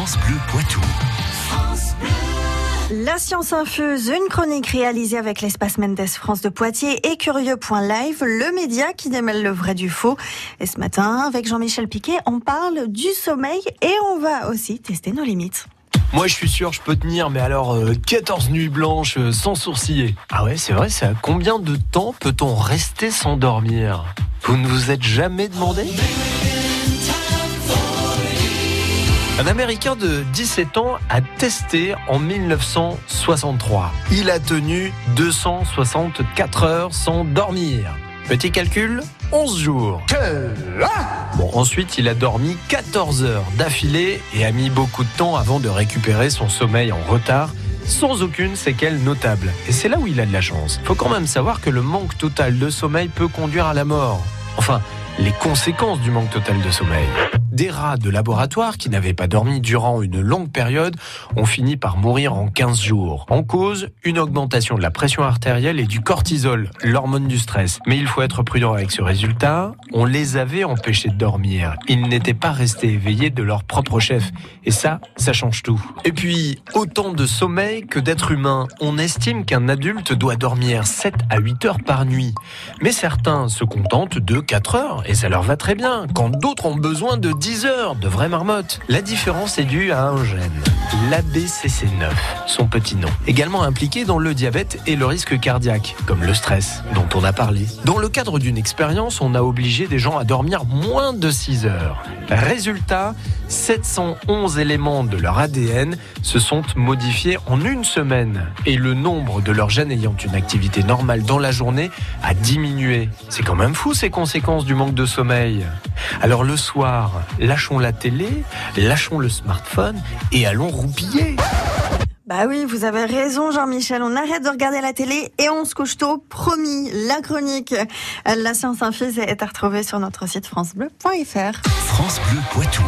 France Bleu Poitou. La science infuse, une chronique réalisée avec l'espace Mendes France de Poitiers et Curieux.live, le média qui démêle le vrai du faux. Et ce matin, avec Jean-Michel Piquet, on parle du sommeil et on va aussi tester nos limites. Moi, je suis sûr, je peux tenir, mais alors 14 nuits blanches euh, sans sourciller. Ah ouais, c'est vrai, c'est à combien de temps peut-on rester sans dormir? Vous ne vous êtes jamais demandé? Un Américain de 17 ans a testé en 1963. Il a tenu 264 heures sans dormir. Petit calcul, 11 jours. Bon, ensuite, il a dormi 14 heures d'affilée et a mis beaucoup de temps avant de récupérer son sommeil en retard sans aucune séquelle notable. Et c'est là où il a de la chance. Faut quand même savoir que le manque total de sommeil peut conduire à la mort. Enfin, les conséquences du manque total de sommeil. Des rats de laboratoire qui n'avaient pas dormi durant une longue période ont fini par mourir en 15 jours. En cause, une augmentation de la pression artérielle et du cortisol, l'hormone du stress. Mais il faut être prudent avec ce résultat. On les avait empêchés de dormir. Ils n'étaient pas restés éveillés de leur propre chef. Et ça, ça change tout. Et puis, autant de sommeil que d'êtres humains. On estime qu'un adulte doit dormir 7 à 8 heures par nuit. Mais certains se contentent de 4 heures et ça leur va très bien. Quand d'autres ont besoin de 10 heures de vraie marmotte. La différence est due à un gène, l'ABCC9, son petit nom. Également impliqué dans le diabète et le risque cardiaque, comme le stress, dont on a parlé. Dans le cadre d'une expérience, on a obligé des gens à dormir moins de 6 heures. Résultat, 711 éléments de leur ADN se sont modifiés en une semaine. Et le nombre de leurs gènes ayant une activité normale dans la journée a diminué. C'est quand même fou ces conséquences du manque de sommeil. Alors le soir, lâchons la télé, lâchons le smartphone et allons roupiller. Bah oui, vous avez raison Jean-Michel, on arrête de regarder la télé et on se couche tôt, promis, la chronique. La science infuse est à retrouver sur notre site francebleu.fr. France Bleu Poitou.